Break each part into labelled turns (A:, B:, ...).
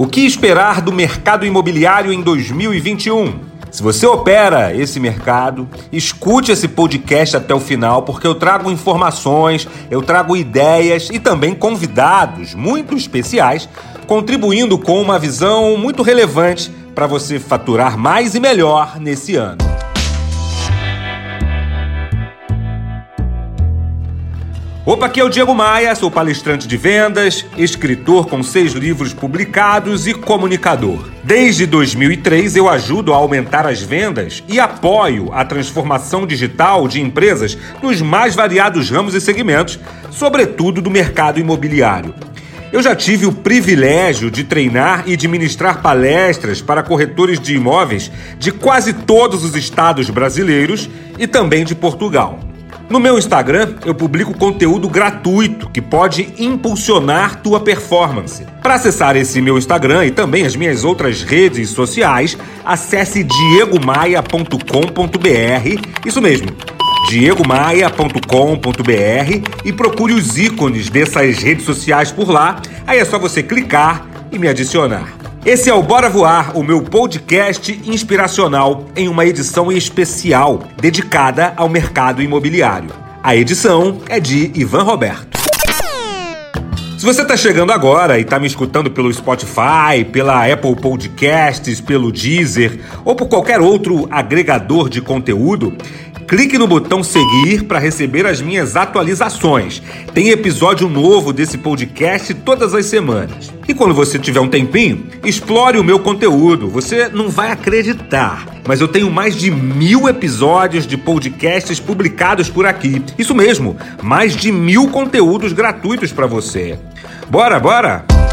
A: O que esperar do mercado imobiliário em 2021? Se você opera esse mercado, escute esse podcast até o final, porque eu trago informações, eu trago ideias e também convidados muito especiais, contribuindo com uma visão muito relevante para você faturar mais e melhor nesse ano. Opa, aqui é o Diego Maia, sou palestrante de vendas, escritor com seis livros publicados e comunicador. Desde 2003 eu ajudo a aumentar as vendas e apoio a transformação digital de empresas nos mais variados ramos e segmentos, sobretudo do mercado imobiliário. Eu já tive o privilégio de treinar e de ministrar palestras para corretores de imóveis de quase todos os estados brasileiros e também de Portugal. No meu Instagram, eu publico conteúdo gratuito que pode impulsionar tua performance. Para acessar esse meu Instagram e também as minhas outras redes sociais, acesse diegomaia.com.br. Isso mesmo, diegomaia.com.br e procure os ícones dessas redes sociais por lá. Aí é só você clicar e me adicionar. Esse é o Bora Voar, o meu podcast inspiracional em uma edição especial dedicada ao mercado imobiliário. A edição é de Ivan Roberto. Se você está chegando agora e está me escutando pelo Spotify, pela Apple Podcasts, pelo Deezer ou por qualquer outro agregador de conteúdo, clique no botão seguir para receber as minhas atualizações. Tem episódio novo desse podcast todas as semanas. E quando você tiver um tempinho, explore o meu conteúdo. Você não vai acreditar, mas eu tenho mais de mil episódios de podcasts publicados por aqui. Isso mesmo, mais de mil conteúdos gratuitos para você. Bora, bora!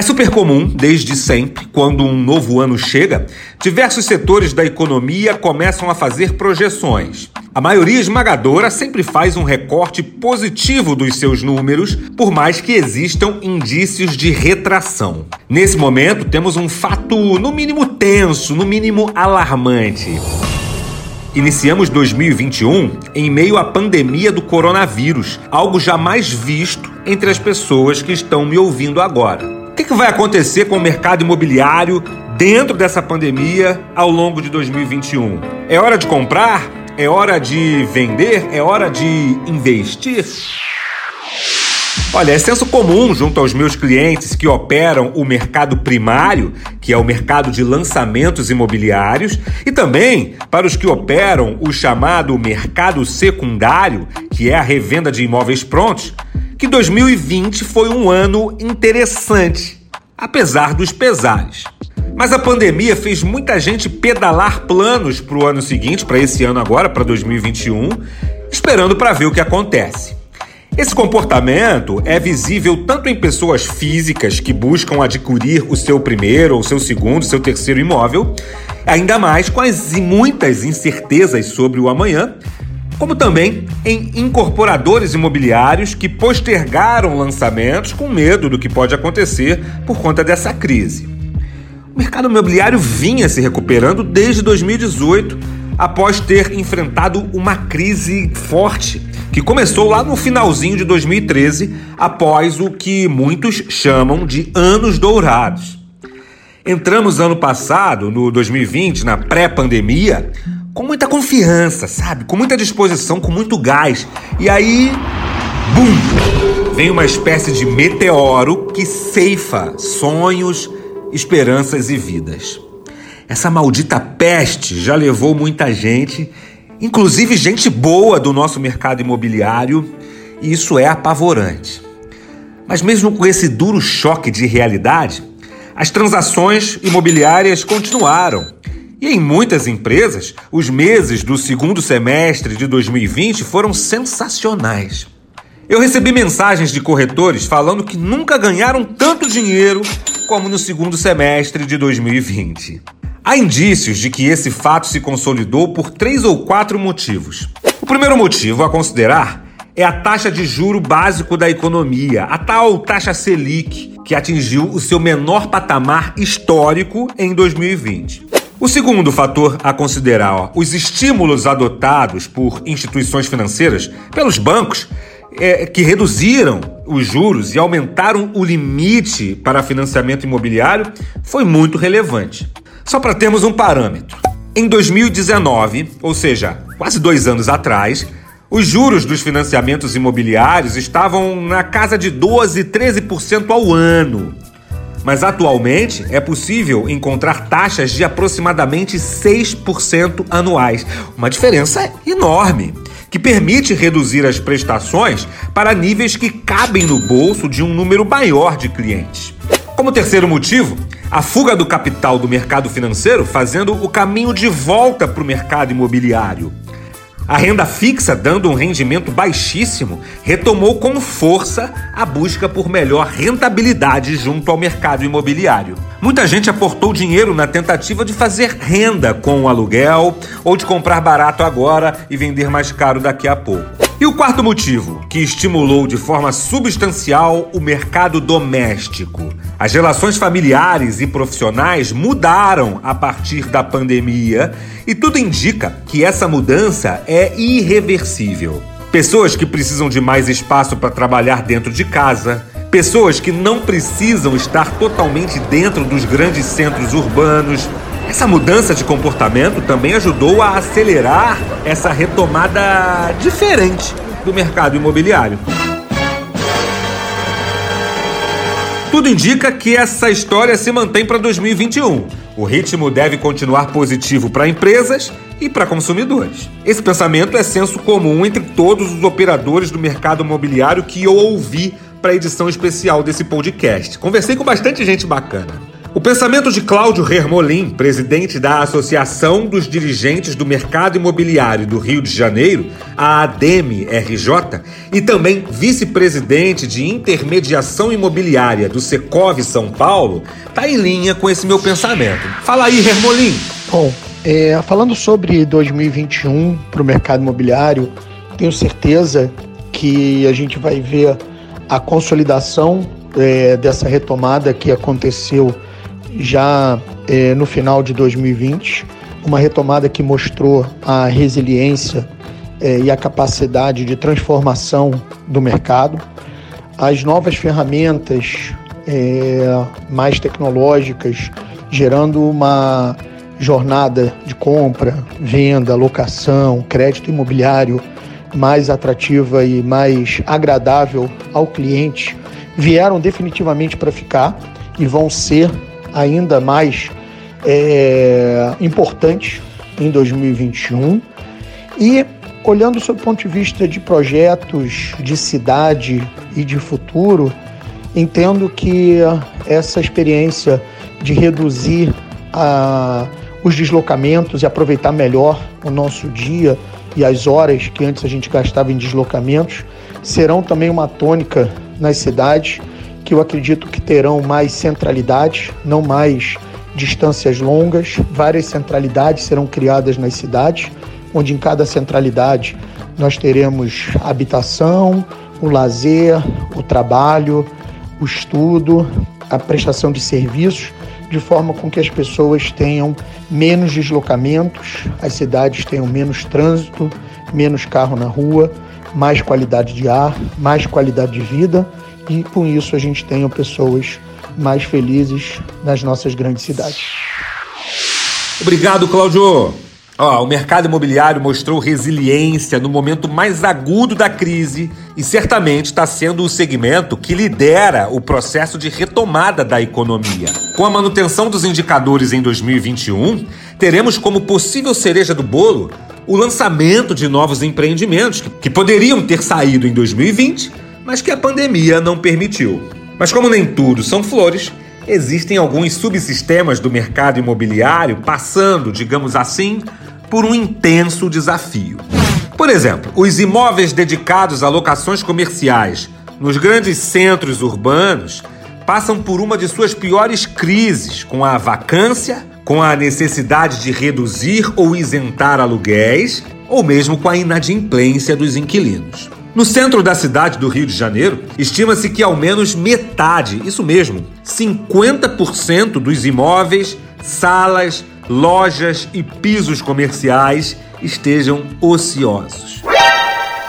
A: É super comum, desde sempre, quando um novo ano chega, diversos setores da economia começam a fazer projeções. A maioria esmagadora sempre faz um recorte positivo dos seus números, por mais que existam indícios de retração. Nesse momento, temos um fato, no mínimo tenso, no mínimo alarmante. Iniciamos 2021 em meio à pandemia do coronavírus, algo jamais visto entre as pessoas que estão me ouvindo agora que, que vai acontecer com o mercado imobiliário dentro dessa pandemia ao longo de 2021? É hora de comprar? É hora de vender? É hora de investir? Olha, é senso comum junto aos meus clientes que operam o mercado primário, que é o mercado de lançamentos imobiliários, e também para os que operam o chamado mercado secundário, que é a revenda de imóveis prontos, que 2020 foi um ano interessante, apesar dos pesares. Mas a pandemia fez muita gente pedalar planos para o ano seguinte, para esse ano agora, para 2021, esperando para ver o que acontece. Esse comportamento é visível tanto em pessoas físicas que buscam adquirir o seu primeiro, ou seu segundo, seu terceiro imóvel, ainda mais com as muitas incertezas sobre o amanhã, como também em incorporadores imobiliários que postergaram lançamentos com medo do que pode acontecer por conta dessa crise. O mercado imobiliário vinha se recuperando desde 2018, após ter enfrentado uma crise forte que começou lá no finalzinho de 2013, após o que muitos chamam de anos dourados. Entramos ano passado, no 2020, na pré-pandemia, com muita confiança, sabe? Com muita disposição, com muito gás. E aí, bum! Vem uma espécie de meteoro que ceifa sonhos, esperanças e vidas. Essa maldita peste já levou muita gente, inclusive gente boa do nosso mercado imobiliário, e isso é apavorante. Mas mesmo com esse duro choque de realidade, as transações imobiliárias continuaram e em muitas empresas, os meses do segundo semestre de 2020 foram sensacionais. Eu recebi mensagens de corretores falando que nunca ganharam tanto dinheiro como no segundo semestre de 2020. Há indícios de que esse fato se consolidou por três ou quatro motivos. O primeiro motivo a considerar é a taxa de juro básico da economia, a tal taxa Selic, que atingiu o seu menor patamar histórico em 2020. O segundo fator a considerar, ó, os estímulos adotados por instituições financeiras, pelos bancos, é, que reduziram os juros e aumentaram o limite para financiamento imobiliário, foi muito relevante. Só para termos um parâmetro. Em 2019, ou seja, quase dois anos atrás, os juros dos financiamentos imobiliários estavam na casa de 12, 13% ao ano. Mas atualmente é possível encontrar taxas de aproximadamente 6% anuais, uma diferença enorme, que permite reduzir as prestações para níveis que cabem no bolso de um número maior de clientes. Como terceiro motivo, a fuga do capital do mercado financeiro fazendo o caminho de volta para o mercado imobiliário. A renda fixa, dando um rendimento baixíssimo, retomou com força a busca por melhor rentabilidade junto ao mercado imobiliário. Muita gente aportou dinheiro na tentativa de fazer renda com o aluguel ou de comprar barato agora e vender mais caro daqui a pouco. E o quarto motivo, que estimulou de forma substancial o mercado doméstico. As relações familiares e profissionais mudaram a partir da pandemia e tudo indica que essa mudança é irreversível. Pessoas que precisam de mais espaço para trabalhar dentro de casa, pessoas que não precisam estar totalmente dentro dos grandes centros urbanos, essa mudança de comportamento também ajudou a acelerar essa retomada diferente do mercado imobiliário. Tudo indica que essa história se mantém para 2021. O ritmo deve continuar positivo para empresas e para consumidores. Esse pensamento é senso comum entre todos os operadores do mercado imobiliário que eu ouvi para a edição especial desse podcast. Conversei com bastante gente bacana. O pensamento de Cláudio Hermolin, presidente da Associação dos Dirigentes do Mercado Imobiliário do Rio de Janeiro, a ADEME-RJ, e também vice-presidente de intermediação imobiliária do Secov São Paulo, está em linha com esse meu pensamento. Fala aí, Hermolin.
B: Bom, é, falando sobre 2021 para o mercado imobiliário, tenho certeza que a gente vai ver a consolidação é, dessa retomada que aconteceu já é, no final de 2020, uma retomada que mostrou a resiliência é, e a capacidade de transformação do mercado, as novas ferramentas é, mais tecnológicas, gerando uma jornada de compra, venda, locação, crédito imobiliário mais atrativa e mais agradável ao cliente, vieram definitivamente para ficar e vão ser ainda mais é, importantes em 2021. E olhando sob o ponto de vista de projetos de cidade e de futuro, entendo que essa experiência de reduzir a, os deslocamentos e aproveitar melhor o nosso dia e as horas que antes a gente gastava em deslocamentos serão também uma tônica nas cidades que eu acredito que terão mais centralidade, não mais distâncias longas. Várias centralidades serão criadas nas cidades, onde em cada centralidade nós teremos habitação, o lazer, o trabalho, o estudo, a prestação de serviços, de forma com que as pessoas tenham menos deslocamentos, as cidades tenham menos trânsito, menos carro na rua, mais qualidade de ar, mais qualidade de vida e com isso a gente tenha pessoas mais felizes nas nossas grandes cidades.
A: Obrigado, Cláudio. Ó, o mercado imobiliário mostrou resiliência no momento mais agudo da crise e certamente está sendo o segmento que lidera o processo de retomada da economia. Com a manutenção dos indicadores em 2021, teremos como possível cereja do bolo o lançamento de novos empreendimentos que poderiam ter saído em 2020 mas que a pandemia não permitiu. Mas como nem tudo são flores, existem alguns subsistemas do mercado imobiliário passando, digamos assim, por um intenso desafio. Por exemplo, os imóveis dedicados a locações comerciais nos grandes centros urbanos passam por uma de suas piores crises, com a vacância, com a necessidade de reduzir ou isentar aluguéis, ou mesmo com a inadimplência dos inquilinos. No centro da cidade do Rio de Janeiro, estima-se que ao menos metade, isso mesmo, 50% dos imóveis, salas, lojas e pisos comerciais estejam ociosos.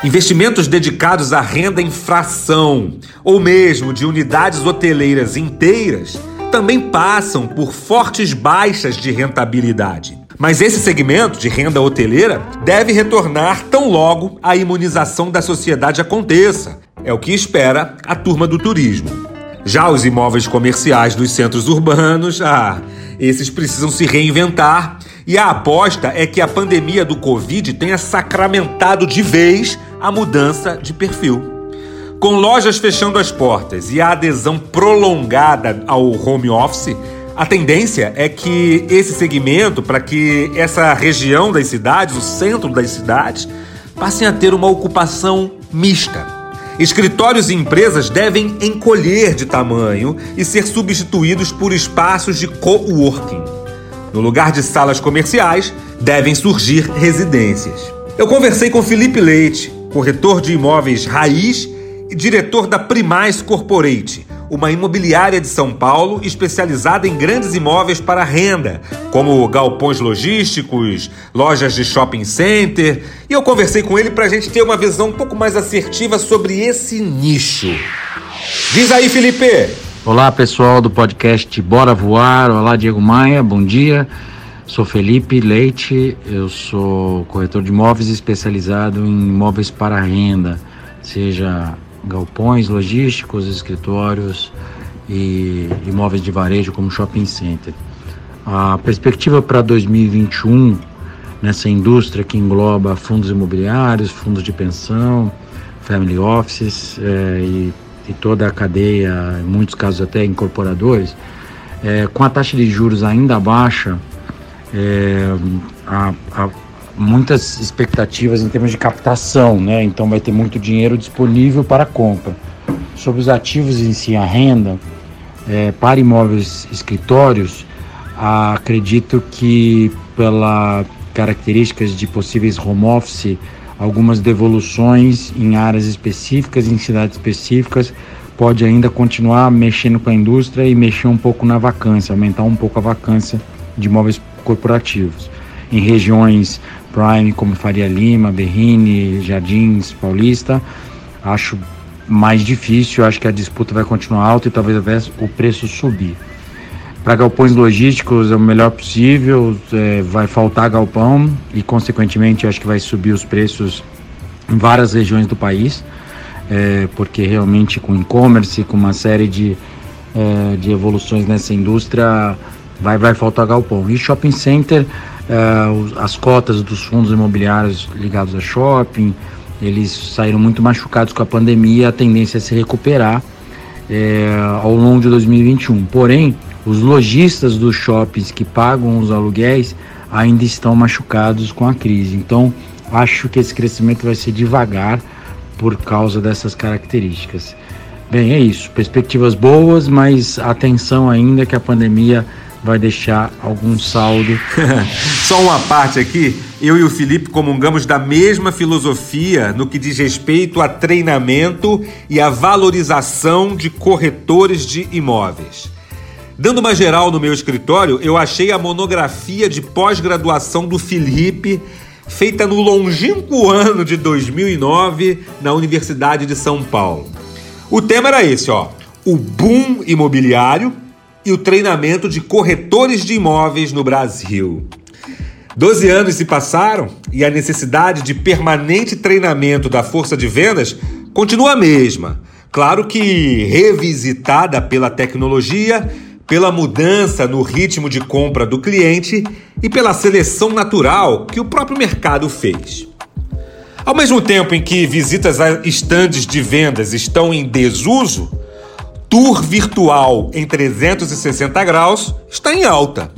A: Investimentos dedicados à renda em fração ou mesmo de unidades hoteleiras inteiras também passam por fortes baixas de rentabilidade. Mas esse segmento de renda hoteleira deve retornar tão logo a imunização da sociedade aconteça. É o que espera a turma do turismo. Já os imóveis comerciais dos centros urbanos, ah, esses precisam se reinventar e a aposta é que a pandemia do Covid tenha sacramentado de vez a mudança de perfil. Com lojas fechando as portas e a adesão prolongada ao home office, a tendência é que esse segmento, para que essa região das cidades, o centro das cidades, passem a ter uma ocupação mista. Escritórios e empresas devem encolher de tamanho e ser substituídos por espaços de coworking. No lugar de salas comerciais, devem surgir residências. Eu conversei com Felipe Leite, corretor de imóveis raiz e diretor da Primais Corporate, uma imobiliária de São Paulo especializada em grandes imóveis para renda, como galpões logísticos, lojas de shopping center. E eu conversei com ele para a gente ter uma visão um pouco mais assertiva sobre esse nicho. Diz aí, Felipe!
C: Olá, pessoal do podcast Bora Voar. Olá, Diego Maia, bom dia. Sou Felipe Leite, eu sou corretor de imóveis especializado em imóveis para renda, seja galpões logísticos, escritórios e imóveis de varejo como shopping center. A perspectiva para 2021 nessa indústria que engloba fundos imobiliários, fundos de pensão, family offices é, e e toda a cadeia, em muitos casos até incorporadores, é, com a taxa de juros ainda baixa, é, há, há, muitas expectativas em termos de captação, né? então vai ter muito dinheiro disponível para compra. Sobre os ativos em si, a renda, é, para imóveis escritórios, acredito que pela características de possíveis home office algumas devoluções em áreas específicas, em cidades específicas, pode ainda continuar mexendo com a indústria e mexer um pouco na vacância, aumentar um pouco a vacância de imóveis corporativos. Em regiões prime como Faria Lima, Berrini, Jardins, Paulista, acho mais difícil, acho que a disputa vai continuar alta e talvez o preço subir. Para galpões logísticos é o melhor possível, é, vai faltar galpão e, consequentemente, acho que vai subir os preços em várias regiões do país, é, porque realmente com e-commerce, com uma série de, é, de evoluções nessa indústria, vai, vai faltar galpão. E shopping center, as cotas dos fundos imobiliários ligados a shopping, eles saíram muito machucados com a pandemia, a tendência é se recuperar é, ao longo de 2021. Porém, os lojistas dos shoppings que pagam os aluguéis ainda estão machucados com a crise. Então, acho que esse crescimento vai ser devagar por causa dessas características. Bem, é isso. Perspectivas boas, mas atenção ainda que a pandemia vai deixar algum saldo.
A: Só uma parte aqui. Eu e o Felipe comungamos da mesma filosofia no que diz respeito a treinamento e a valorização de corretores de imóveis. Dando uma geral no meu escritório, eu achei a monografia de pós-graduação do Felipe, feita no longínquo ano de 2009 na Universidade de São Paulo. O tema era esse, ó: o boom imobiliário e o treinamento de corretores de imóveis no Brasil. Doze anos se passaram e a necessidade de permanente treinamento da força de vendas continua a mesma. Claro que revisitada pela tecnologia pela mudança no ritmo de compra do cliente e pela seleção natural que o próprio mercado fez. Ao mesmo tempo em que visitas a estandes de vendas estão em desuso, tour virtual em 360 graus está em alta.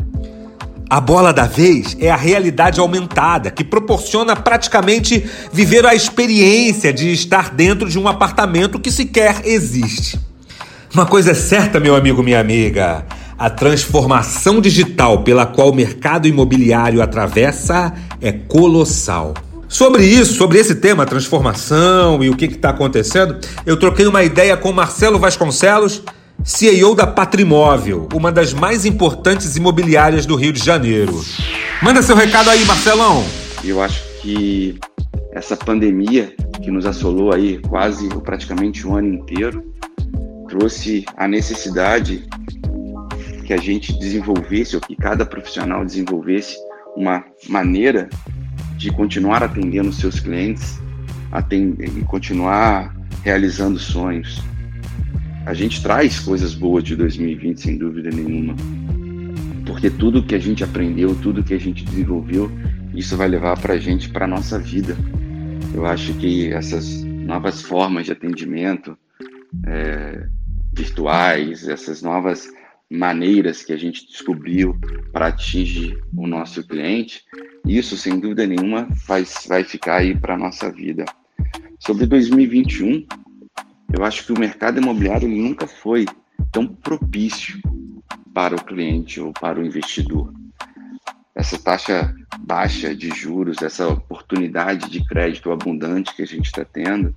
A: A bola da vez é a realidade aumentada, que proporciona praticamente viver a experiência de estar dentro de um apartamento que sequer existe. Uma coisa é certa, meu amigo, minha amiga. A transformação digital pela qual o mercado imobiliário atravessa é colossal. Sobre isso, sobre esse tema, transformação e o que está acontecendo, eu troquei uma ideia com Marcelo Vasconcelos, CEO da Patrimóvel, uma das mais importantes imobiliárias do Rio de Janeiro. Manda seu recado aí, Marcelão.
D: Eu acho que essa pandemia que nos assolou aí quase praticamente um ano inteiro trouxe a necessidade que a gente desenvolvesse ou que cada profissional desenvolvesse uma maneira de continuar atendendo seus clientes atender, e continuar realizando sonhos. A gente traz coisas boas de 2020, sem dúvida nenhuma, porque tudo que a gente aprendeu, tudo que a gente desenvolveu, isso vai levar para a gente para a nossa vida. Eu acho que essas novas formas de atendimento é, virtuais, essas novas maneiras que a gente descobriu para atingir o nosso cliente, isso sem dúvida nenhuma vai, vai ficar aí para a nossa vida. Sobre 2021, eu acho que o mercado imobiliário nunca foi tão propício para o cliente ou para o investidor. Essa taxa baixa de juros, essa oportunidade de crédito abundante que a gente está tendo,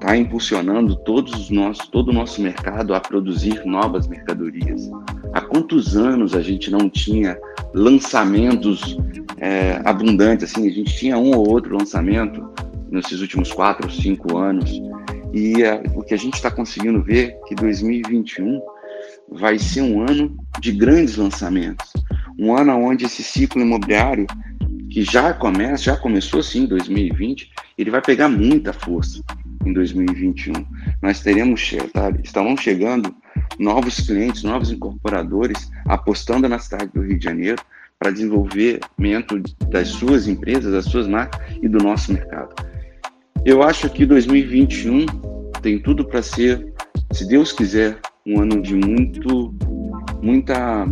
D: está impulsionando todos os nossos, todo o nosso mercado a produzir novas mercadorias. Há quantos anos a gente não tinha lançamentos é, abundantes? Assim, a gente tinha um ou outro lançamento nesses últimos quatro ou cinco anos. E é, o que a gente está conseguindo ver é que 2021 vai ser um ano de grandes lançamentos, um ano onde esse ciclo imobiliário que já começa, já começou sim em 2020, ele vai pegar muita força em 2021. Nós teremos, tá, estão chegando novos clientes, novos incorporadores apostando na cidade do Rio de Janeiro para desenvolvimento das suas empresas, das suas marcas e do nosso mercado. Eu acho que 2021 tem tudo para ser, se Deus quiser, um ano de muito, muita,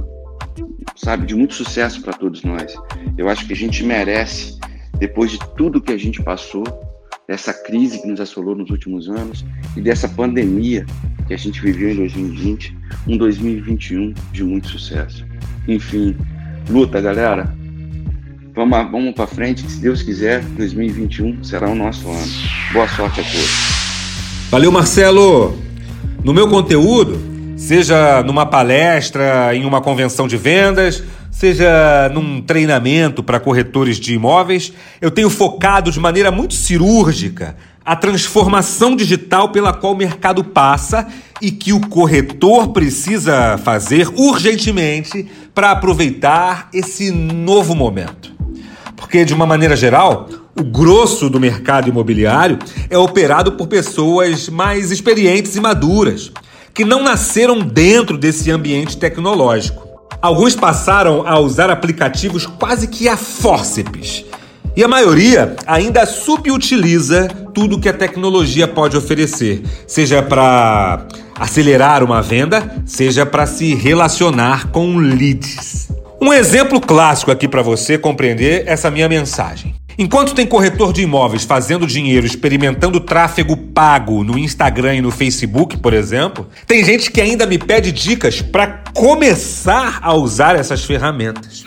D: sabe, de muito sucesso para todos nós. Eu acho que a gente merece, depois de tudo que a gente passou, dessa crise que nos assolou nos últimos anos e dessa pandemia que a gente viveu em 2020, um 2021 de muito sucesso. Enfim, luta, galera. Vamos, vamos para frente, que se Deus quiser, 2021 será o nosso ano. Boa sorte a todos.
A: Valeu, Marcelo. No meu conteúdo, seja numa palestra, em uma convenção de vendas, seja num treinamento para corretores de imóveis, eu tenho focado de maneira muito cirúrgica a transformação digital pela qual o mercado passa e que o corretor precisa fazer urgentemente para aproveitar esse novo momento. Porque, de uma maneira geral, o grosso do mercado imobiliário é operado por pessoas mais experientes e maduras, que não nasceram dentro desse ambiente tecnológico. Alguns passaram a usar aplicativos quase que a fórceps. E a maioria ainda subutiliza tudo que a tecnologia pode oferecer, seja para acelerar uma venda, seja para se relacionar com leads. Um exemplo clássico aqui para você compreender essa minha mensagem. Enquanto tem corretor de imóveis fazendo dinheiro experimentando tráfego pago no Instagram e no Facebook, por exemplo, tem gente que ainda me pede dicas para começar a usar essas ferramentas.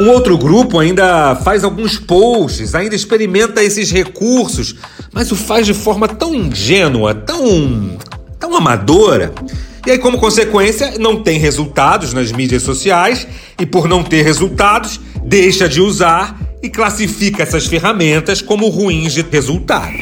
A: Um outro grupo ainda faz alguns posts, ainda experimenta esses recursos, mas o faz de forma tão ingênua, tão, tão amadora. E aí, como consequência, não tem resultados nas mídias sociais e, por não ter resultados, deixa de usar e classifica essas ferramentas como ruins de resultado.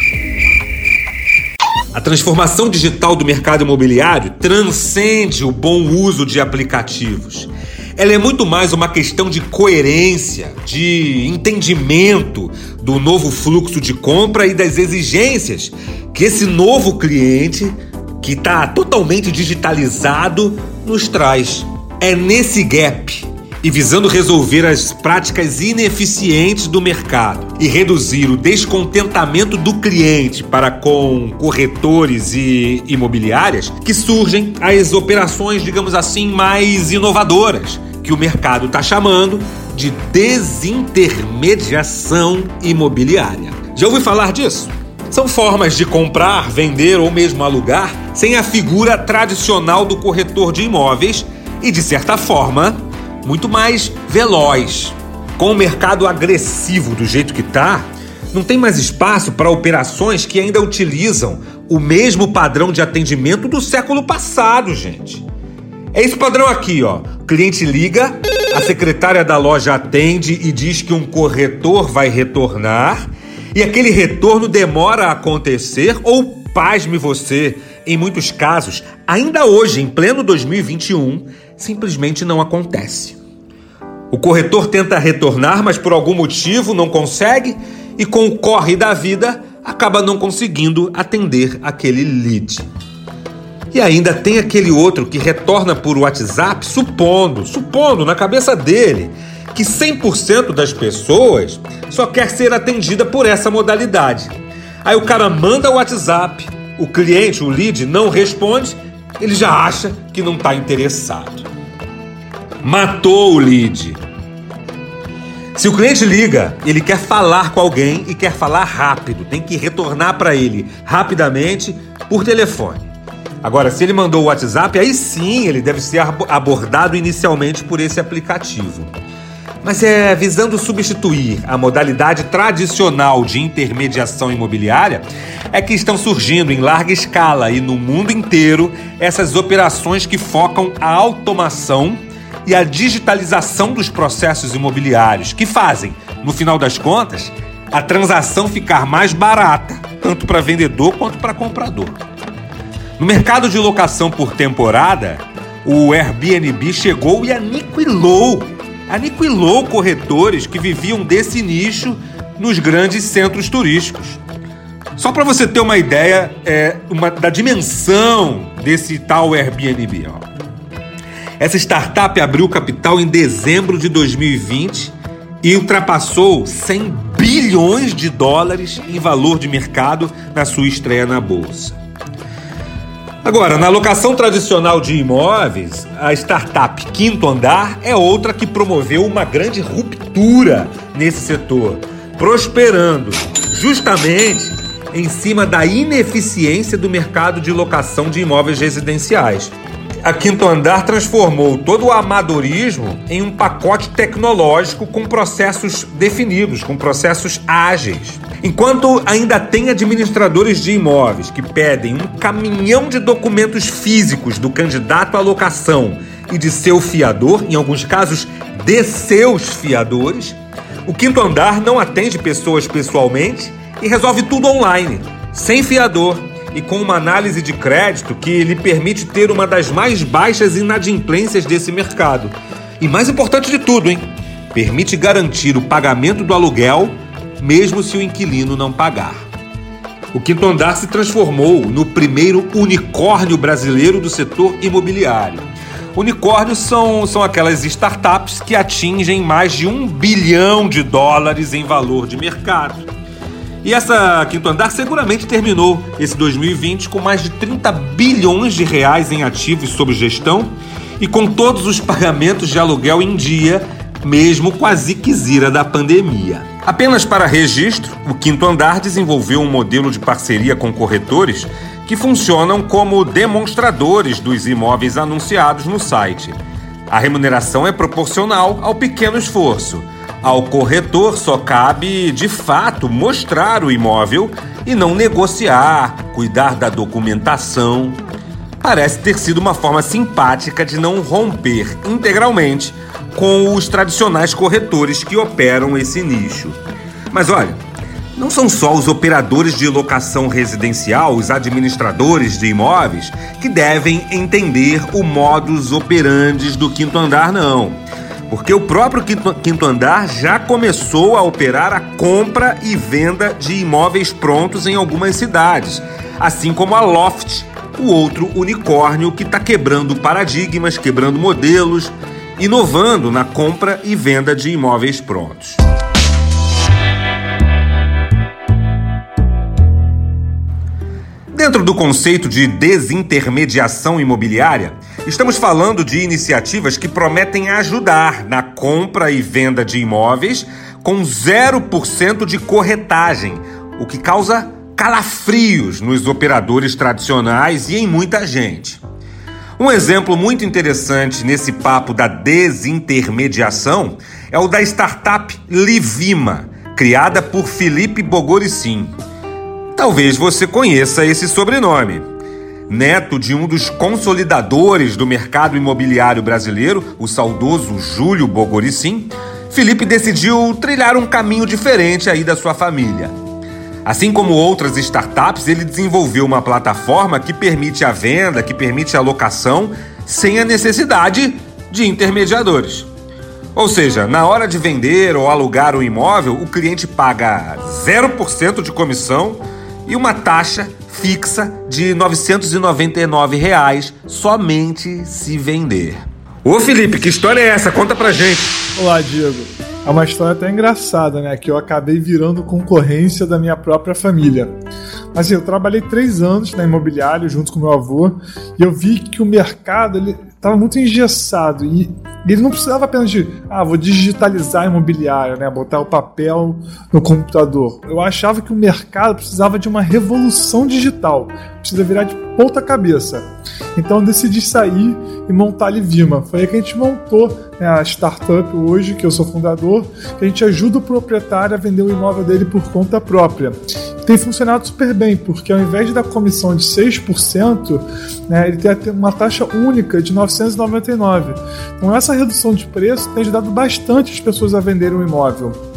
A: A transformação digital do mercado imobiliário transcende o bom uso de aplicativos. Ela é muito mais uma questão de coerência, de entendimento do novo fluxo de compra e das exigências que esse novo cliente, que está totalmente digitalizado, nos traz. É nesse gap e visando resolver as práticas ineficientes do mercado e reduzir o descontentamento do cliente para com corretores e imobiliárias, que surgem as operações, digamos assim, mais inovadoras, que o mercado está chamando de desintermediação imobiliária. Já ouviu falar disso? São formas de comprar, vender ou mesmo alugar sem a figura tradicional do corretor de imóveis e, de certa forma, muito mais veloz. Com o mercado agressivo do jeito que está, não tem mais espaço para operações que ainda utilizam o mesmo padrão de atendimento do século passado, gente. É esse padrão aqui, ó. Cliente liga, a secretária da loja atende e diz que um corretor vai retornar, e aquele retorno demora a acontecer ou pasme você, em muitos casos, ainda hoje, em pleno 2021, simplesmente não acontece. O corretor tenta retornar, mas por algum motivo não consegue e com o corre da vida acaba não conseguindo atender aquele lead. E ainda tem aquele outro que retorna por WhatsApp supondo, supondo na cabeça dele, que 100% das pessoas só quer ser atendida por essa modalidade. Aí o cara manda o WhatsApp, o cliente, o lead, não responde, ele já acha que não está interessado. Matou o lead. Se o cliente liga, ele quer falar com alguém e quer falar rápido, tem que retornar para ele rapidamente por telefone. Agora, se ele mandou o WhatsApp, aí sim ele deve ser abordado inicialmente por esse aplicativo. Mas é visando substituir a modalidade tradicional de intermediação imobiliária é que estão surgindo em larga escala e no mundo inteiro essas operações que focam a automação e a digitalização dos processos imobiliários, que fazem, no final das contas, a transação ficar mais barata, tanto para vendedor quanto para comprador. No mercado de locação por temporada, o Airbnb chegou e aniquilou, aniquilou corretores que viviam desse nicho nos grandes centros turísticos. Só para você ter uma ideia é, uma, da dimensão desse tal Airbnb. Ó. Essa startup abriu capital em dezembro de 2020 e ultrapassou 100 bilhões de dólares em valor de mercado na sua estreia na bolsa. Agora, na locação tradicional de imóveis, a startup Quinto Andar é outra que promoveu uma grande ruptura nesse setor, prosperando justamente em cima da ineficiência do mercado de locação de imóveis residenciais a Quinto Andar transformou todo o amadorismo em um pacote tecnológico com processos definidos, com processos ágeis. Enquanto ainda tem administradores de imóveis que pedem um caminhão de documentos físicos do candidato à locação e de seu fiador, em alguns casos de seus fiadores, o Quinto Andar não atende pessoas pessoalmente e resolve tudo online, sem fiador e com uma análise de crédito que lhe permite ter uma das mais baixas inadimplências desse mercado. E mais importante de tudo, hein? Permite garantir o pagamento do aluguel, mesmo se o inquilino não pagar. O Quinto Andar se transformou no primeiro unicórnio brasileiro do setor imobiliário. Unicórnios são, são aquelas startups que atingem mais de um bilhão de dólares em valor de mercado. E essa Quinto Andar seguramente terminou esse 2020 com mais de 30 bilhões de reais em ativos sob gestão e com todos os pagamentos de aluguel em dia, mesmo com a ziquezira da pandemia. Apenas para registro, o Quinto Andar desenvolveu um modelo de parceria com corretores que funcionam como demonstradores dos imóveis anunciados no site. A remuneração é proporcional ao pequeno esforço ao corretor só cabe, de fato, mostrar o imóvel e não negociar, cuidar da documentação. Parece ter sido uma forma simpática de não romper integralmente com os tradicionais corretores que operam esse nicho. Mas olha, não são só os operadores de locação residencial, os administradores de imóveis, que devem entender o modus operandi do quinto andar, não porque o próprio Quinto Andar já começou a operar a compra e venda de imóveis prontos em algumas cidades, assim como a Loft, o outro unicórnio que está quebrando paradigmas, quebrando modelos, inovando na compra e venda de imóveis prontos. Dentro do conceito de desintermediação imobiliária, estamos falando de iniciativas que prometem ajudar na compra e venda de imóveis com 0% de corretagem, o que causa calafrios nos operadores tradicionais e em muita gente. Um exemplo muito interessante nesse papo da desintermediação é o da startup Livima, criada por Felipe Bogoricin. Talvez você conheça esse sobrenome. Neto de um dos consolidadores do mercado imobiliário brasileiro, o saudoso Júlio Bogoricim, Felipe decidiu trilhar um caminho diferente aí da sua família. Assim como outras startups, ele desenvolveu uma plataforma que permite a venda, que permite a locação, sem a necessidade de intermediadores. Ou seja, na hora de vender ou alugar um imóvel, o cliente paga 0% de comissão e uma taxa fixa de 999 reais somente se vender. Ô Felipe, que história é essa? Conta pra gente.
E: Olá, Diego. É uma história até engraçada, né? Que eu acabei virando concorrência da minha própria família. Mas assim, eu trabalhei três anos na imobiliária junto com meu avô e eu vi que o mercado ele estava muito engessado e ele não precisava apenas de, ah, vou digitalizar a imobiliária, né, botar o papel no computador. Eu achava que o mercado precisava de uma revolução digital, precisa virar de ponta cabeça. Então decidi sair e montar a Livima. Foi aí que a gente montou né, a startup hoje, que eu sou fundador, que a gente ajuda o proprietário a vender o imóvel dele por conta própria tem funcionado super bem, porque ao invés da comissão de 6%, né, ele tem uma taxa única de 999. Então essa redução de preço tem ajudado bastante as pessoas a venderem o imóvel.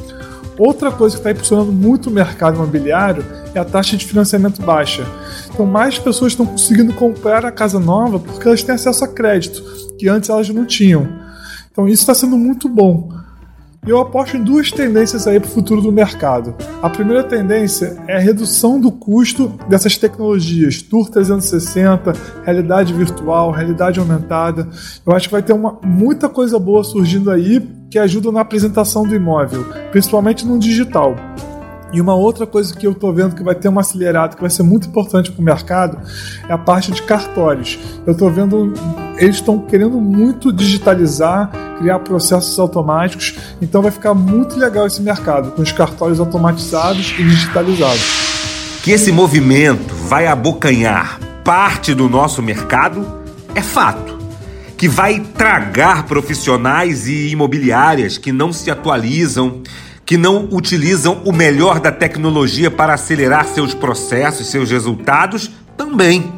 E: Outra coisa que está impulsionando muito o mercado imobiliário é a taxa de financiamento baixa. Então mais pessoas estão conseguindo comprar a casa nova porque elas têm acesso a crédito, que antes elas não tinham. Então isso está sendo muito bom. E eu aposto em duas tendências aí para o futuro do mercado. A primeira tendência é a redução do custo dessas tecnologias, Tour 360, realidade virtual, realidade aumentada. Eu acho que vai ter uma, muita coisa boa surgindo aí que ajuda na apresentação do imóvel, principalmente no digital. E uma outra coisa que eu estou vendo que vai ter uma acelerada, que vai ser muito importante para o mercado, é a parte de cartórios. Eu estou vendo, eles estão querendo muito digitalizar, criar processos automáticos, então vai ficar muito legal esse mercado, com os cartórios automatizados e digitalizados.
A: Que esse movimento vai abocanhar parte do nosso mercado é fato. Que vai tragar profissionais e imobiliárias que não se atualizam, que não utilizam o melhor da tecnologia para acelerar seus processos, seus resultados, também.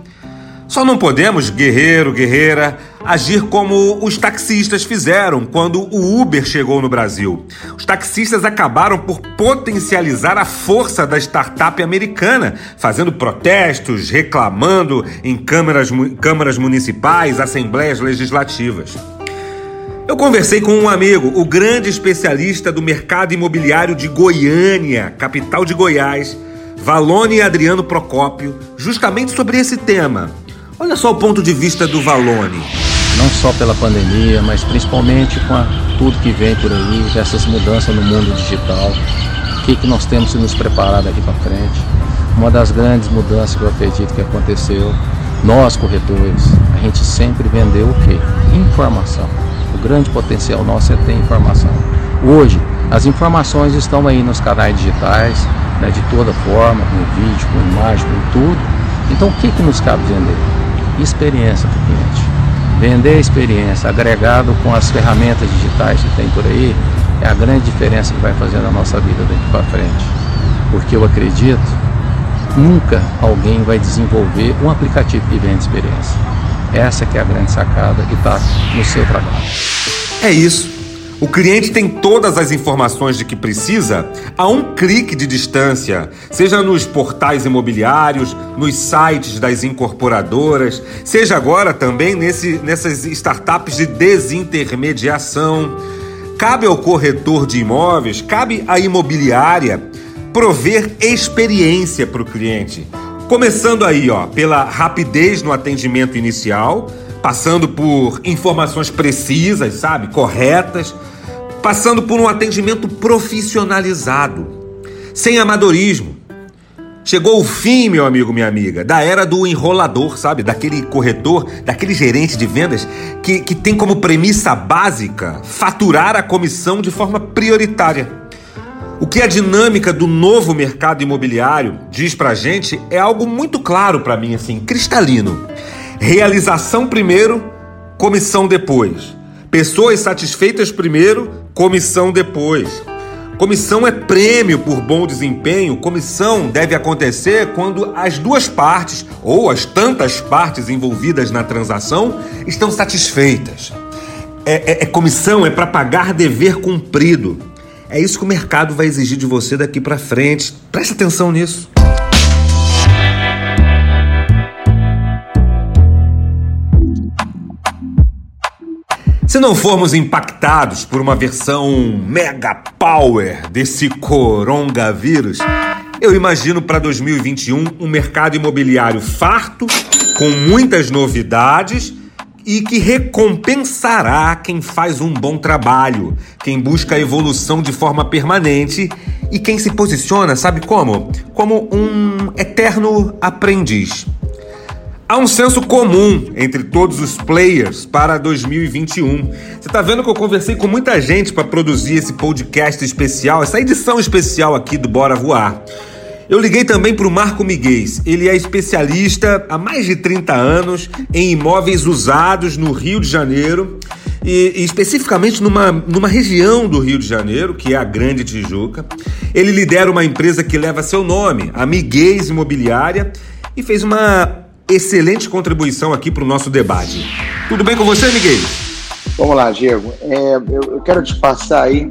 A: Só não podemos, guerreiro, guerreira, agir como os taxistas fizeram quando o Uber chegou no Brasil. Os taxistas acabaram por potencializar a força da startup americana, fazendo protestos, reclamando em câmaras, câmaras municipais, assembleias legislativas. Eu conversei com um amigo, o grande especialista do mercado imobiliário de Goiânia, capital de Goiás, Valone Adriano Procópio, justamente sobre esse tema. Olha só o ponto de vista do Valone.
C: Não só pela pandemia, mas principalmente com a, tudo que vem por aí, dessas mudanças no mundo digital. O que, que nós temos que nos preparar daqui para frente? Uma das grandes mudanças que eu acredito que aconteceu, nós corretores, a gente sempre vendeu o quê? Informação o grande potencial nosso é ter informação. Hoje, as informações estão aí nos canais digitais, né, de toda forma, com vídeo, com imagem, com tudo. Então, o que, que nos cabe vender? Experiência para o cliente. Vender experiência agregado com as ferramentas digitais que tem por aí é a grande diferença que vai fazer na nossa vida daqui para frente. Porque eu acredito, nunca alguém vai desenvolver um aplicativo que vende experiência. Essa que é a grande sacada que está no seu trabalho.
A: É isso. O cliente tem todas as informações de que precisa a um clique de distância, seja nos portais imobiliários, nos sites das incorporadoras, seja agora também nesse, nessas startups de desintermediação. Cabe ao corretor de imóveis, cabe à imobiliária prover experiência para o cliente. Começando aí, ó, pela rapidez no atendimento inicial, passando por informações precisas, sabe, corretas, passando por um atendimento profissionalizado, sem amadorismo. Chegou o fim, meu amigo, minha amiga, da era do enrolador, sabe? Daquele corretor, daquele gerente de vendas que, que tem como premissa básica faturar a comissão de forma prioritária. O que a dinâmica do novo mercado imobiliário diz pra gente é algo muito claro para mim, assim, cristalino. Realização primeiro, comissão depois. Pessoas satisfeitas primeiro, comissão depois. Comissão é prêmio por bom desempenho. Comissão deve acontecer quando as duas partes, ou as tantas partes envolvidas na transação, estão satisfeitas. É, é, é comissão é para pagar dever cumprido. É isso que o mercado vai exigir de você daqui para frente. Preste atenção nisso. Se não formos impactados por uma versão mega power desse coronavírus, eu imagino para 2021 um mercado imobiliário farto, com muitas novidades e que recompensará quem faz um bom trabalho, quem busca a evolução de forma permanente e quem se posiciona, sabe como? Como um eterno aprendiz. Há um senso comum entre todos os players para 2021. Você está vendo que eu conversei com muita gente para produzir esse podcast especial, essa edição especial aqui do Bora Voar. Eu liguei também para o Marco Miguel. Ele é especialista há mais de 30 anos em imóveis usados no Rio de Janeiro e, e, especificamente numa, numa região do Rio de Janeiro, que é a Grande Tijuca. Ele lidera uma empresa que leva seu nome, a Miguel Imobiliária, e fez uma excelente contribuição aqui para o nosso debate. Tudo bem com você, Miguel?
F: Vamos lá, Diego. É, eu, quero te passar aí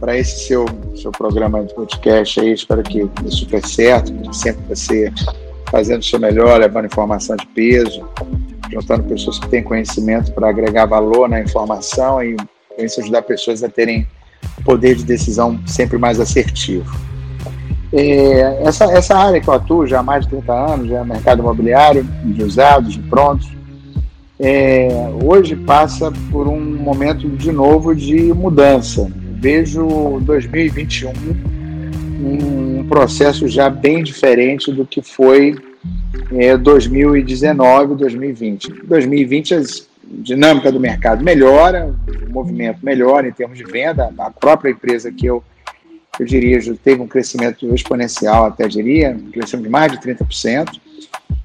F: para esse seu, seu programa de podcast aí. Espero que dê super certo, sempre você fazendo o seu melhor, levando informação de peso, juntando pessoas que têm conhecimento para agregar valor na informação e isso ajudar pessoas a terem poder de decisão sempre mais assertivo. É, essa, essa área que eu atuo já há mais de 30 anos, já é mercado imobiliário, de usados, de prontos, é, hoje passa por um momento de novo de mudança. Vejo 2021 um processo já bem diferente do que foi é, 2019, 2020. 2020 a dinâmica do mercado melhora, o movimento melhora em termos de venda, a própria empresa que eu eu diria, teve um crescimento exponencial, até diria, crescimento de mais de 30%.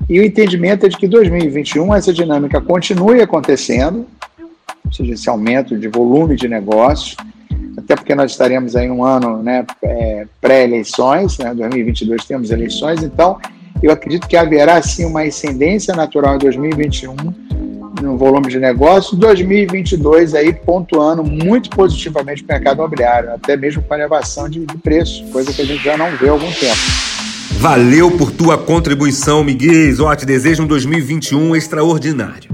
F: E o entendimento é de que 2021 essa dinâmica continue acontecendo, ou seja, esse aumento de volume de negócios, até porque nós estaremos aí um ano né, é, pré-eleições, né, 2022 temos eleições, então eu acredito que haverá sim uma ascendência natural em 2021 no volume de negócio. 2022 aí pontuando muito positivamente o mercado imobiliário, até mesmo com a elevação de, de preço, coisa que a gente já não vê há algum tempo.
A: Valeu por tua contribuição, Miguel. Ó, te desejo um 2021 extraordinário.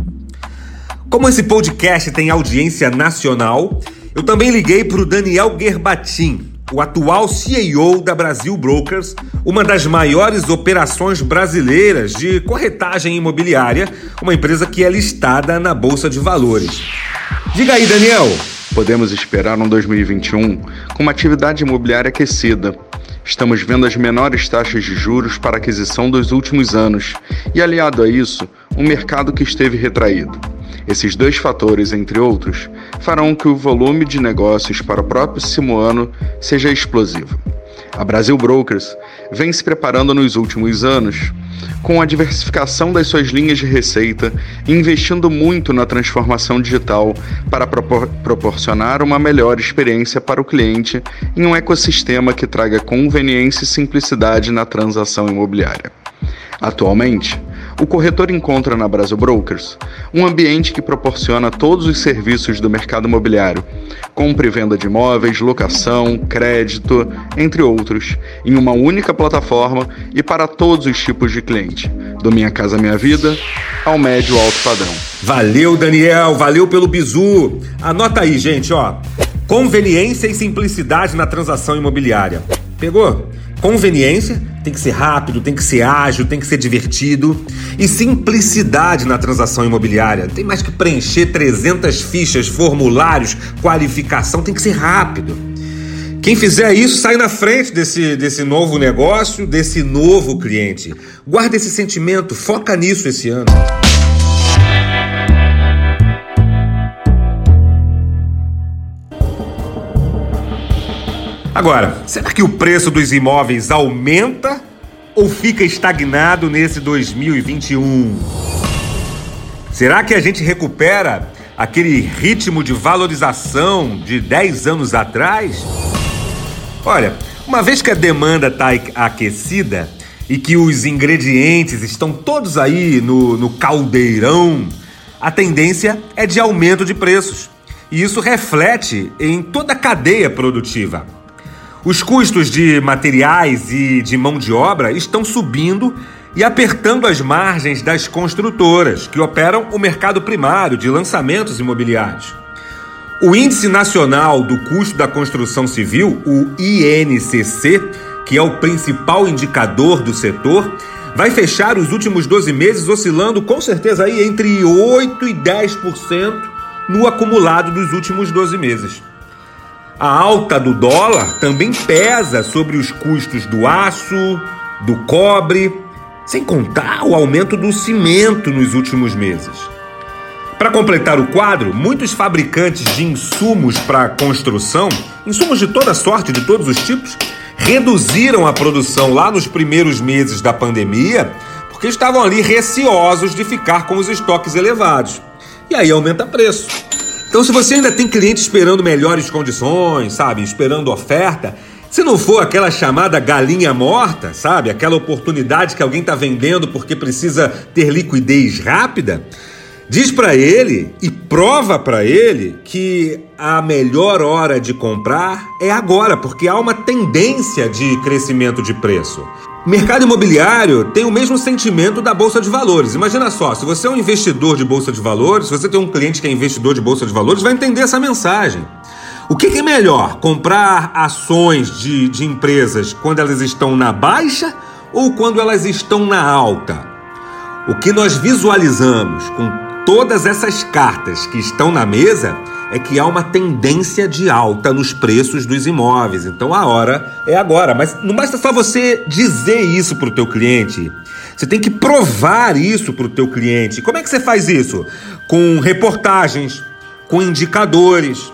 A: Como esse podcast tem audiência nacional, eu também liguei para o Daniel Gerbatin, o atual CEO da Brasil Brokers, uma das maiores operações brasileiras de corretagem imobiliária, uma empresa que é listada na Bolsa de Valores. Diga aí, Daniel.
G: Podemos esperar um 2021 com uma atividade imobiliária aquecida. Estamos vendo as menores taxas de juros para aquisição dos últimos anos e, aliado a isso, um mercado que esteve retraído. Esses dois fatores, entre outros, farão que o volume de negócios para o próximo ano seja explosivo. A Brasil Brokers vem se preparando nos últimos anos com a diversificação das suas linhas de receita e investindo muito na transformação digital para propor proporcionar uma melhor experiência para o cliente em um ecossistema que traga conveniência e simplicidade na transação imobiliária. Atualmente, o corretor encontra na Brasil Brokers um ambiente que proporciona todos os serviços do mercado imobiliário, compra e venda de imóveis, locação, crédito, entre outros, em uma única plataforma e para todos os tipos de cliente, do Minha Casa Minha Vida ao médio alto padrão.
A: Valeu, Daniel, valeu pelo bizu. Anota aí, gente, ó. Conveniência e simplicidade na transação imobiliária. Pegou? Conveniência tem que ser rápido, tem que ser ágil, tem que ser divertido. E simplicidade na transação imobiliária. Tem mais que preencher 300 fichas, formulários, qualificação, tem que ser rápido. Quem fizer isso sai na frente desse, desse novo negócio, desse novo cliente. Guarda esse sentimento, foca nisso esse ano. Agora, será que o preço dos imóveis aumenta ou fica estagnado nesse 2021? Será que a gente recupera aquele ritmo de valorização de 10 anos atrás? Olha, uma vez que a demanda está aquecida e que os ingredientes estão todos aí no, no caldeirão, a tendência é de aumento de preços. E isso reflete em toda a cadeia produtiva. Os custos de materiais e de mão de obra estão subindo e apertando as margens das construtoras, que operam o mercado primário de lançamentos imobiliários. O Índice Nacional do Custo da Construção Civil, o INCC, que é o principal indicador do setor, vai fechar os últimos 12 meses oscilando com certeza aí entre 8 e 10% no acumulado dos últimos 12 meses. A alta do dólar também pesa sobre os custos do aço, do cobre, sem contar o aumento do cimento nos últimos meses. Para completar o quadro, muitos fabricantes de insumos para construção, insumos de toda sorte, de todos os tipos, reduziram a produção lá nos primeiros meses da pandemia porque estavam ali receosos de ficar com os estoques elevados. E aí aumenta preço. Então, se você ainda tem cliente esperando melhores condições, sabe, esperando oferta, se não for aquela chamada galinha morta, sabe, aquela oportunidade que alguém está vendendo porque precisa ter liquidez rápida, Diz para ele e prova para ele que a melhor hora de comprar é agora, porque há uma tendência de crescimento de preço. Mercado imobiliário tem o mesmo sentimento da bolsa de valores. Imagina só, se você é um investidor de bolsa de valores, se você tem um cliente que é investidor de bolsa de valores, vai entender essa mensagem. O que, que é melhor? Comprar ações de, de empresas quando elas estão na baixa ou quando elas estão na alta? O que nós visualizamos com todas essas cartas que estão na mesa é que há uma tendência de alta nos preços dos imóveis. Então a hora é agora. Mas não basta só você dizer isso para o teu cliente. Você tem que provar isso para o teu cliente. Como é que você faz isso? Com reportagens, com indicadores.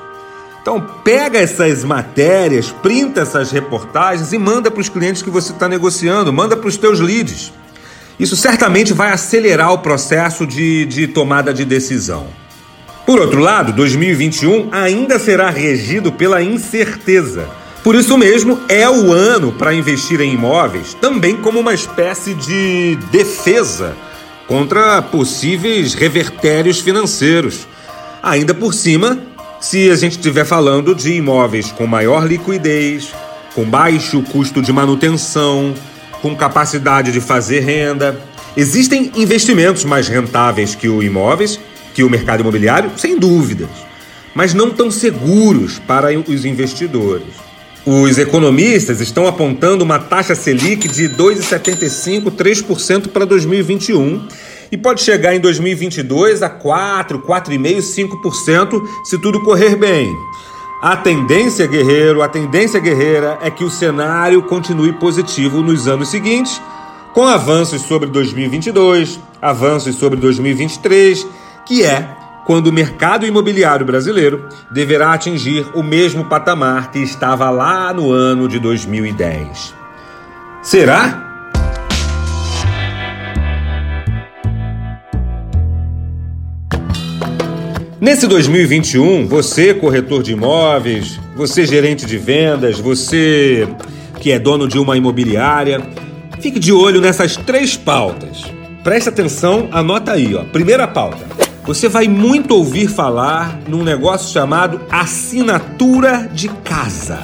A: Então pega essas matérias, printa essas reportagens e manda para os clientes que você está negociando, manda para os teus leads. Isso certamente vai acelerar o processo de, de tomada de decisão. Por outro lado, 2021 ainda será regido pela incerteza. Por isso mesmo, é o ano para investir em imóveis, também como uma espécie de defesa contra possíveis revertérios financeiros. Ainda por cima, se a gente estiver falando de imóveis com maior liquidez, com baixo custo de manutenção, com capacidade de fazer renda. Existem investimentos mais rentáveis que o imóveis, que o mercado imobiliário, sem dúvidas, mas não tão seguros para os investidores. Os economistas estão apontando uma taxa Selic de 2,75%, 3% para 2021 e pode chegar em 2022 a 4, 4,5%, 5% se tudo correr bem. A tendência, guerreiro, a tendência guerreira é que o cenário continue positivo nos anos seguintes, com avanços sobre 2022, avanços sobre 2023, que é quando o mercado imobiliário brasileiro deverá atingir o mesmo patamar que estava lá no ano de 2010. Será? Nesse 2021, você, corretor de imóveis, você, gerente de vendas, você que é dono de uma imobiliária, fique de olho nessas três pautas. Preste atenção, anota aí, ó. Primeira pauta. Você vai muito ouvir falar num negócio chamado assinatura de casa.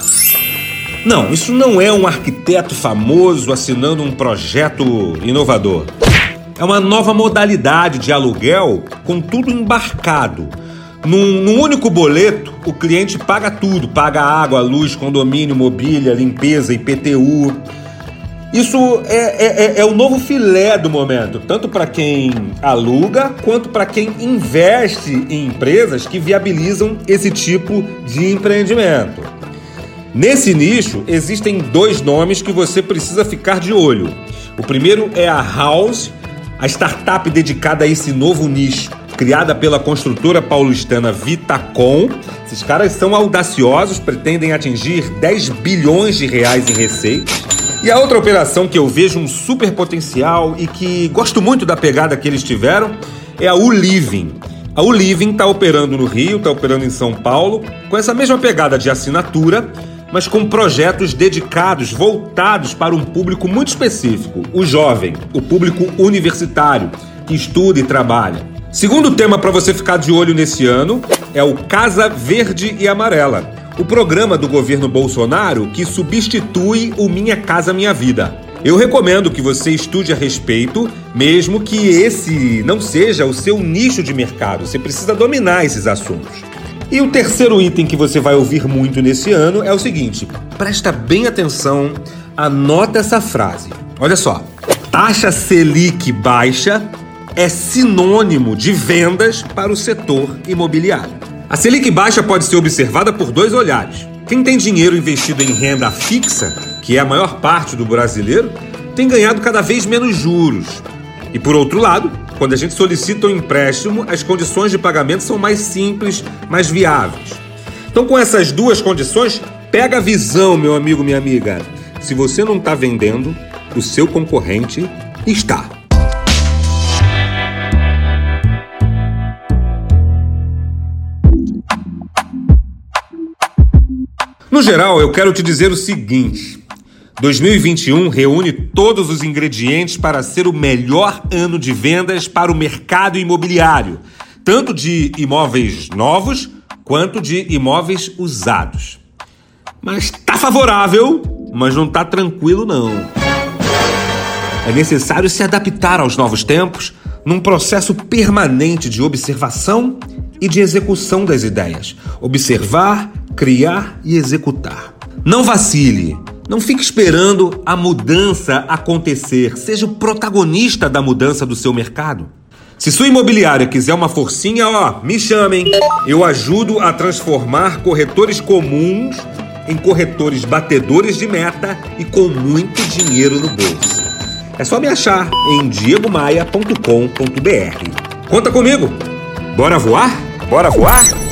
A: Não, isso não é um arquiteto famoso assinando um projeto inovador. É uma nova modalidade de aluguel com tudo embarcado num, num, único boleto, o cliente paga tudo: paga água, luz, condomínio, mobília, limpeza, IPTU. Isso é, é, é, é o novo filé do momento, tanto para quem aluga quanto para quem investe em empresas que viabilizam esse tipo de empreendimento. Nesse nicho, existem dois nomes que você precisa ficar de olho. O primeiro é a House, a startup dedicada a esse novo nicho criada pela construtora paulistana Vitacom. Esses caras são audaciosos, pretendem atingir 10 bilhões de reais em receitas. E a outra operação que eu vejo um super potencial e que gosto muito da pegada que eles tiveram é a Uliving. A Uliving está operando no Rio, está operando em São Paulo, com essa mesma pegada de assinatura, mas com projetos dedicados, voltados para um público muito específico: o jovem, o público universitário, que estuda e trabalha. Segundo tema para você ficar de olho nesse ano é o Casa Verde e Amarela, o programa do governo Bolsonaro que substitui o Minha Casa Minha Vida. Eu recomendo que você estude a respeito, mesmo que esse não seja o seu nicho de mercado. Você precisa dominar esses assuntos. E o terceiro item que você vai ouvir muito nesse ano é o seguinte: presta bem atenção, anota essa frase. Olha só. Taxa Selic baixa é sinônimo de vendas para o setor imobiliário. A Selic baixa pode ser observada por dois olhares. Quem tem dinheiro investido em renda fixa, que é a maior parte do brasileiro, tem ganhado cada vez menos juros. E por outro lado, quando a gente solicita um empréstimo, as condições de pagamento são mais simples, mais viáveis. Então, com essas duas condições, pega a visão, meu amigo, minha amiga. Se você não está vendendo, o seu concorrente está. No geral, eu quero te dizer o seguinte: 2021 reúne todos os ingredientes para ser o melhor ano de vendas para o mercado imobiliário, tanto de imóveis novos quanto de imóveis usados. Mas tá favorável, mas não tá tranquilo não. É necessário se adaptar aos novos tempos num processo permanente de observação e de execução das ideias. Observar, criar e executar. Não vacile. Não fique esperando a mudança acontecer. Seja o protagonista da mudança do seu mercado. Se sua imobiliária quiser uma forcinha, ó, me chamem. Eu ajudo a transformar corretores comuns em corretores batedores de meta e com muito dinheiro no bolso. É só me achar em diegomaia.com.br. Conta comigo. Bora voar? Bora voar?